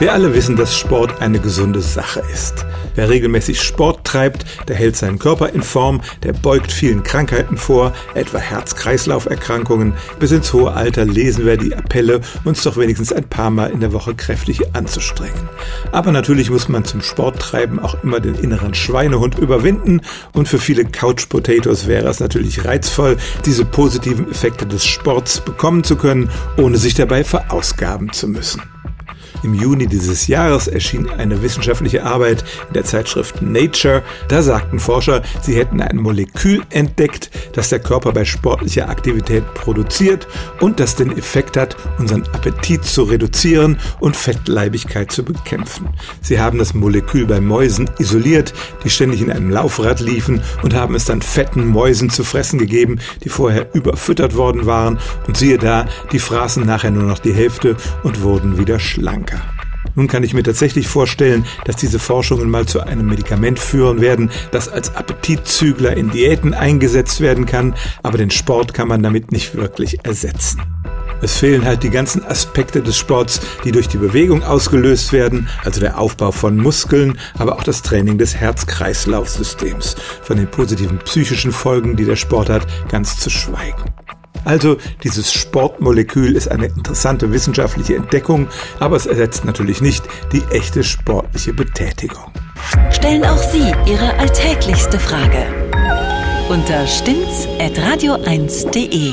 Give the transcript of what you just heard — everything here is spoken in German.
Wir alle wissen, dass Sport eine gesunde Sache ist. Wer regelmäßig Sport treibt, der hält seinen Körper in Form, der beugt vielen Krankheiten vor, etwa Herz-Kreislauf-Erkrankungen. Bis ins hohe Alter lesen wir die Appelle, uns doch wenigstens ein paar Mal in der Woche kräftig anzustrengen. Aber natürlich muss man zum Sporttreiben auch immer den inneren Schweinehund überwinden und für viele Couch Potatoes wäre es natürlich reizvoll, diese positiven Effekte des Sports bekommen zu können, ohne sich dabei verausgaben zu müssen. Im Juni dieses Jahres erschien eine wissenschaftliche Arbeit in der Zeitschrift Nature. Da sagten Forscher, sie hätten ein Molekül entdeckt, das der Körper bei sportlicher Aktivität produziert und das den Effekt hat, unseren Appetit zu reduzieren und Fettleibigkeit zu bekämpfen. Sie haben das Molekül bei Mäusen isoliert, die ständig in einem Laufrad liefen und haben es dann fetten Mäusen zu fressen gegeben, die vorher überfüttert worden waren. Und siehe da, die fraßen nachher nur noch die Hälfte und wurden wieder schlank. Nun kann ich mir tatsächlich vorstellen, dass diese Forschungen mal zu einem Medikament führen werden, das als Appetitzügler in Diäten eingesetzt werden kann, aber den Sport kann man damit nicht wirklich ersetzen. Es fehlen halt die ganzen Aspekte des Sports, die durch die Bewegung ausgelöst werden, also der Aufbau von Muskeln, aber auch das Training des Herz-Kreislauf-Systems. Von den positiven psychischen Folgen, die der Sport hat, ganz zu schweigen. Also dieses Sportmolekül ist eine interessante wissenschaftliche Entdeckung, aber es ersetzt natürlich nicht die echte sportliche Betätigung. Stellen auch Sie Ihre alltäglichste Frage unter stimmtz.radio1.de.